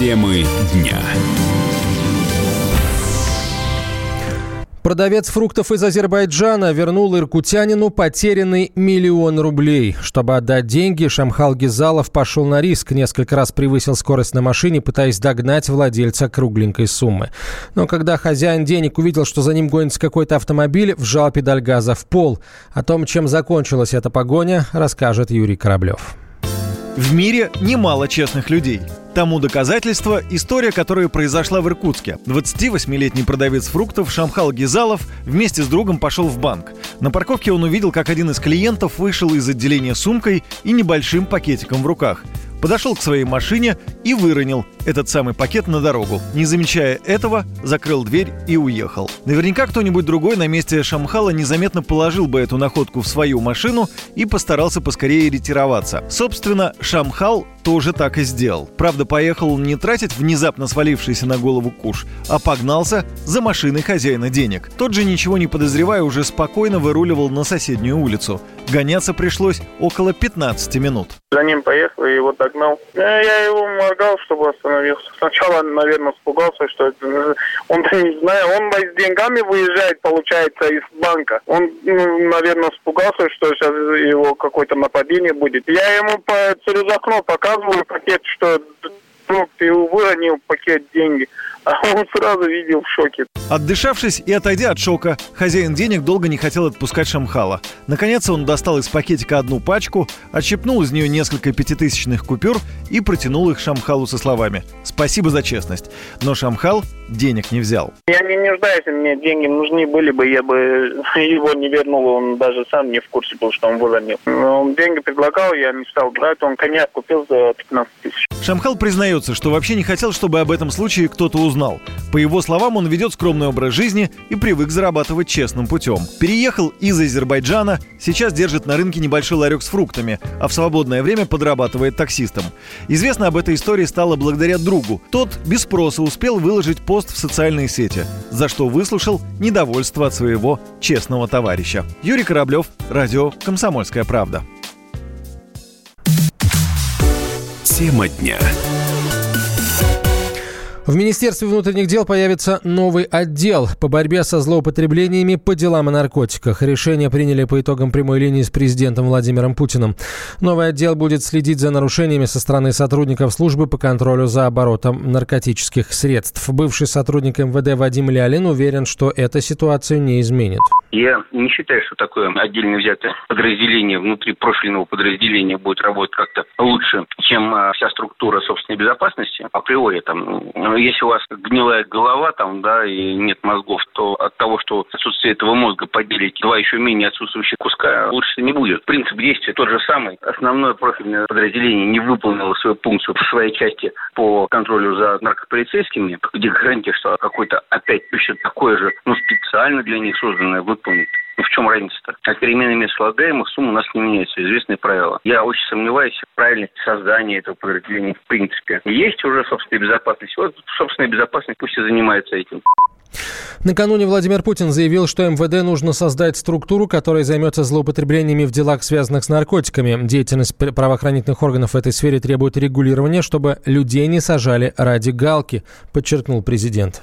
Темы дня. Продавец фруктов из Азербайджана вернул иркутянину потерянный миллион рублей. Чтобы отдать деньги, Шамхал Гизалов пошел на риск, несколько раз превысил скорость на машине, пытаясь догнать владельца кругленькой суммы. Но когда хозяин денег увидел, что за ним гонится какой-то автомобиль, вжал педаль газа в пол. О том, чем закончилась эта погоня, расскажет Юрий Кораблев. В мире немало честных людей – Тому доказательство – история, которая произошла в Иркутске. 28-летний продавец фруктов Шамхал Гизалов вместе с другом пошел в банк. На парковке он увидел, как один из клиентов вышел из отделения сумкой и небольшим пакетиком в руках – подошел к своей машине и выронил этот самый пакет на дорогу. Не замечая этого, закрыл дверь и уехал. Наверняка кто-нибудь другой на месте Шамхала незаметно положил бы эту находку в свою машину и постарался поскорее ретироваться. Собственно, Шамхал тоже так и сделал. Правда, поехал не тратить внезапно свалившийся на голову куш, а погнался за машиной хозяина денег. Тот же, ничего не подозревая, уже спокойно выруливал на соседнюю улицу. Гоняться пришлось около 15 минут. За ним поехал и его догнал. Я его моргал, чтобы остановился. Сначала, наверное, испугался, что это... Он не знаю, он с деньгами выезжает, получается, из банка. Он, ну, наверное, испугался, что сейчас его какое-то нападение будет. Я ему по, через окно показываю пакет, что ну, ты выронил пакет деньги. А он сразу видел в шоке. Отдышавшись и отойдя от шока, хозяин денег долго не хотел отпускать Шамхала. Наконец он достал из пакетика одну пачку, отщепнул из нее несколько пятитысячных купюр и протянул их Шамхалу со словами «Спасибо за честность». Но Шамхал денег не взял. Я не нуждаюсь, мне деньги нужны были бы, я бы его не вернул, он даже сам не в курсе был, что он выронил. Он деньги предлагал, я не стал брать, он коньяк купил за 15 тысяч. Шамхал признается, что вообще не хотел, чтобы об этом случае кто-то узнал. По его словам, он ведет скромный образ жизни и привык зарабатывать честным путем. Переехал из Азербайджана, сейчас держит на рынке небольшой ларек с фруктами, а в свободное время подрабатывает таксистом. Известно об этой истории стало благодаря другу. Тот без спроса успел выложить пост в социальные сети, за что выслушал недовольство от своего честного товарища. Юрий Кораблев, радио «Комсомольская правда». Тема дня. В Министерстве внутренних дел появится новый отдел по борьбе со злоупотреблениями по делам о наркотиках. Решение приняли по итогам прямой линии с президентом Владимиром Путиным. Новый отдел будет следить за нарушениями со стороны сотрудников службы по контролю за оборотом наркотических средств. Бывший сотрудник МВД Вадим Лялин уверен, что эта ситуацию не изменит. Я не считаю, что такое отдельно взятое подразделение внутри прошлого подразделения будет работать как-то лучше, чем а, вся структура собственной безопасности. Априори там если у вас гнилая голова там, да, и нет мозгов, то от того, что отсутствие этого мозга поделить два еще менее отсутствующих куска, лучше не будет. Принцип действия тот же самый. Основное профильное подразделение не выполнило свою функцию в своей части по контролю за наркополицейскими, где гарантия, что какой-то опять еще такое же, ну, специально для них созданное выполнит. Ну, в чем разница-то? От перемены мест слагаемых сумм у нас не меняется. Известные правила. Я очень сомневаюсь в правильности создания этого подразделения в принципе. Есть уже собственная безопасность. Вот собственная безопасность пусть и занимается этим. Накануне Владимир Путин заявил, что МВД нужно создать структуру, которая займется злоупотреблениями в делах, связанных с наркотиками. Деятельность правоохранительных органов в этой сфере требует регулирования, чтобы людей не сажали ради галки, подчеркнул президент.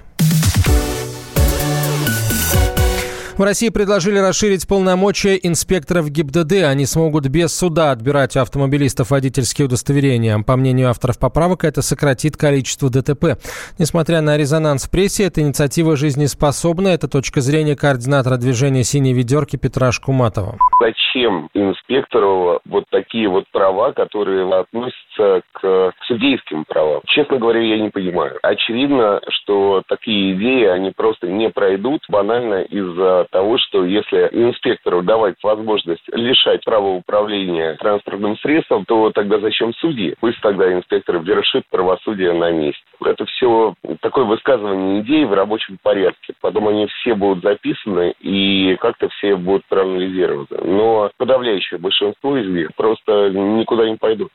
В России предложили расширить полномочия инспекторов ГИБДД. Они смогут без суда отбирать у автомобилистов водительские удостоверения. По мнению авторов поправок, это сократит количество ДТП. Несмотря на резонанс в прессе, эта инициатива жизнеспособна. Это точка зрения координатора движения «Синей ведерки» Петра Шкуматова. Зачем инспектору вот такие вот права, которые относятся к судейским правам? Честно говоря, я не понимаю. Очевидно, что такие идеи, они просто не пройдут банально из-за того, что если инспектору давать возможность лишать права управления транспортным средством, то тогда зачем судьи? Пусть тогда инспектор вершит правосудие на месте. Это все такое высказывание идей в рабочем порядке. Потом они все будут записаны и как-то все будут проанализированы. Но подавляющее большинство из них просто никуда не пойдут.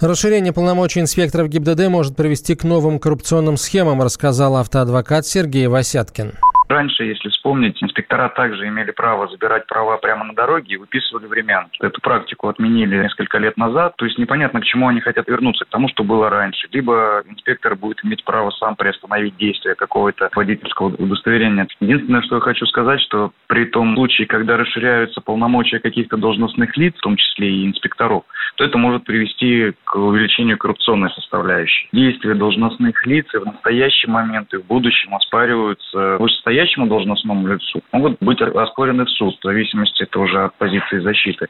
Расширение полномочий инспекторов ГИБДД может привести к новым коррупционным схемам, рассказал автоадвокат Сергей Васяткин. Раньше, если вспомнить, инспектора также имели право забирать права прямо на дороге и выписывали времянки. Эту практику отменили несколько лет назад, то есть непонятно, к чему они хотят вернуться, к тому, что было раньше. Либо инспектор будет иметь право сам приостановить действие какого-то водительского удостоверения. Единственное, что я хочу сказать, что при том случае, когда расширяются полномочия каких-то должностных лиц, в том числе и инспекторов, то это может привести к увеличению коррупционной составляющей. Действия должностных лиц и в настоящий момент и в будущем оспариваются вышестоящему должностному лицу, могут быть оспорены в суд, в зависимости это уже от позиции защиты.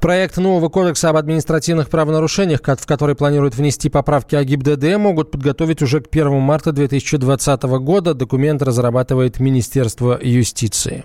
Проект нового кодекса об административных правонарушениях, в который планируют внести поправки о ГИБДД, могут подготовить уже к 1 марта 2020 года. Документ разрабатывает Министерство юстиции.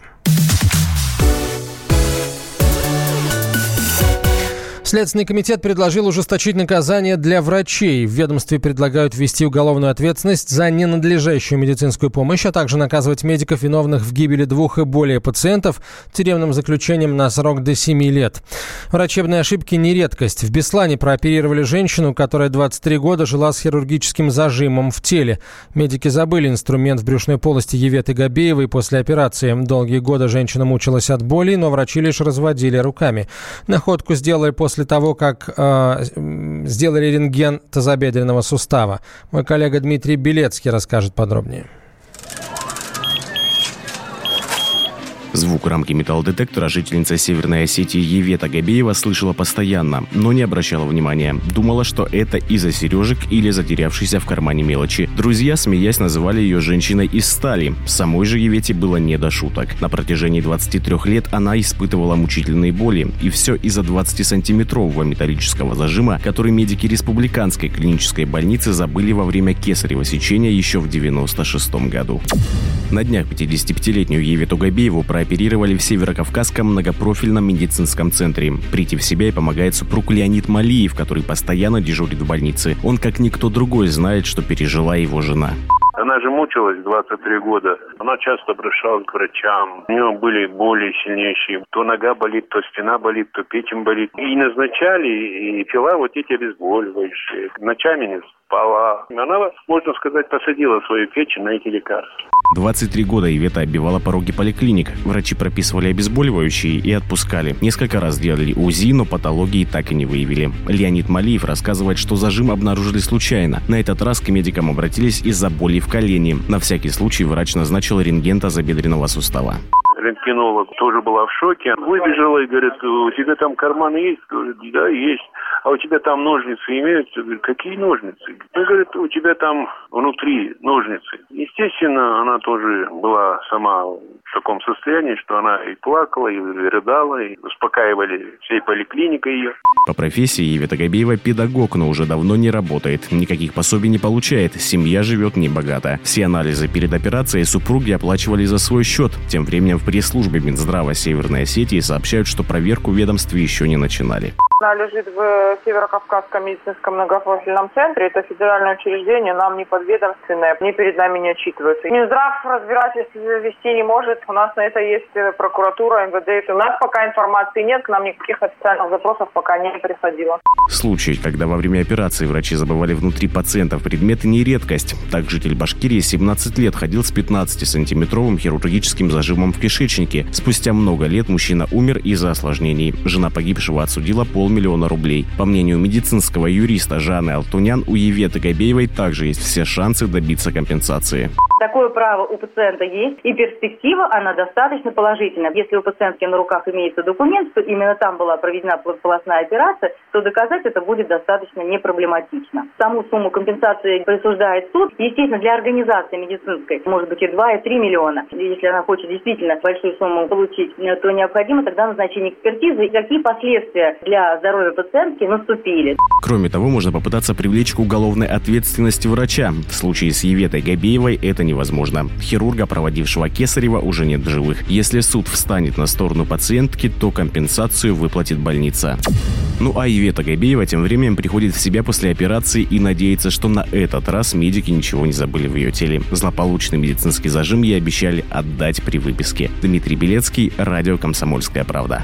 Следственный комитет предложил ужесточить наказание для врачей. В ведомстве предлагают ввести уголовную ответственность за ненадлежащую медицинскую помощь, а также наказывать медиков, виновных в гибели двух и более пациентов, тюремным заключением на срок до 7 лет. Врачебные ошибки не редкость. В Беслане прооперировали женщину, которая 23 года жила с хирургическим зажимом в теле. Медики забыли инструмент в брюшной полости Еветы Габеевой после операции. Долгие годы женщина мучилась от боли, но врачи лишь разводили руками. Находку сделали после после того, как э, сделали рентген тазобедренного сустава. Мой коллега Дмитрий Белецкий расскажет подробнее. Звук рамки металлодетектора жительница Северной Осетии Евета Габеева слышала постоянно, но не обращала внимания. Думала, что это из-за сережек или затерявшейся в кармане мелочи. Друзья, смеясь, называли ее женщиной из стали. Самой же Евете было не до шуток. На протяжении 23 лет она испытывала мучительные боли. И все из-за 20-сантиметрового металлического зажима, который медики Республиканской клинической больницы забыли во время кесарево сечения еще в 96 году. На днях 55-летнюю Евету Габееву про оперировали в Северокавказском многопрофильном медицинском центре. Прийти в себя и помогает супруг Леонид Малиев, который постоянно дежурит в больнице. Он, как никто другой, знает, что пережила его жена. Она же мучилась 23 года. Она часто обращалась к врачам. У нее были боли сильнейшие. То нога болит, то спина болит, то печень болит. И назначали, и пила вот эти обезболивающие. Ночами не спала. Она, можно сказать, посадила свою печень на эти лекарства. 23 года Ивета оббивала пороги поликлиник. Врачи прописывали обезболивающие и отпускали. Несколько раз делали УЗИ, но патологии так и не выявили. Леонид Малиев рассказывает, что зажим обнаружили случайно. На этот раз к медикам обратились из-за боли в колене. На всякий случай врач назначил рентген тазобедренного сустава рентгенолог тоже была в шоке. Выбежала и говорит, у тебя там карманы есть? Говорит, да, есть. А у тебя там ножницы имеются? Говорит, какие ножницы? Он говорит, у тебя там внутри ножницы. Естественно, она тоже была сама в таком состоянии, что она и плакала, и рыдала, и успокаивали всей поликлиникой ее. По профессии Евета Габеева педагог, но уже давно не работает. Никаких пособий не получает. Семья живет небогато. Все анализы перед операцией супруги оплачивали за свой счет. Тем временем в пресс-службе Минздрава Северной Осетии сообщают, что проверку ведомстве еще не начинали. Она лежит в Северо-Кавказском медицинском многопрофильном центре. Это федеральное учреждение, нам не подведомственное, ни перед нами не отчитывается. Минздрав разбирательств вести не может. У нас на это есть э, прокуратура, МВД. У нас пока информации нет, к нам никаких официальных запросов пока не приходило. Случай, когда во время операции врачи забывали внутри пациентов предметы, не редкость. Так житель Башкирии 17 лет ходил с 15-сантиметровым хирургическим зажимом в кишечнике. Спустя много лет мужчина умер из-за осложнений. Жена погибшего отсудила полмиллиона полмиллиона рублей. По мнению медицинского юриста Жанны Алтунян, у Еветы Габеевой также есть все шансы добиться компенсации. Такое право у пациента есть, и перспектива, она достаточно положительная. Если у пациентки на руках имеется документ, что именно там была проведена полостная операция, то доказать это будет достаточно непроблематично. Саму сумму компенсации присуждает суд. Естественно, для организации медицинской может быть и 2, и 3 миллиона. Если она хочет действительно большую сумму получить, то необходимо тогда назначение экспертизы. И какие последствия для здоровья пациентки наступили. Кроме того, можно попытаться привлечь к уголовной ответственности врача. В случае с Еветой Габеевой это невозможно. Хирурга, проводившего Кесарева, уже нет в живых. Если суд встанет на сторону пациентки, то компенсацию выплатит больница. Ну а Ивета Габеева тем временем приходит в себя после операции и надеется, что на этот раз медики ничего не забыли в ее теле. Злополучный медицинский зажим ей обещали отдать при выписке. Дмитрий Белецкий, радио «Комсомольская правда».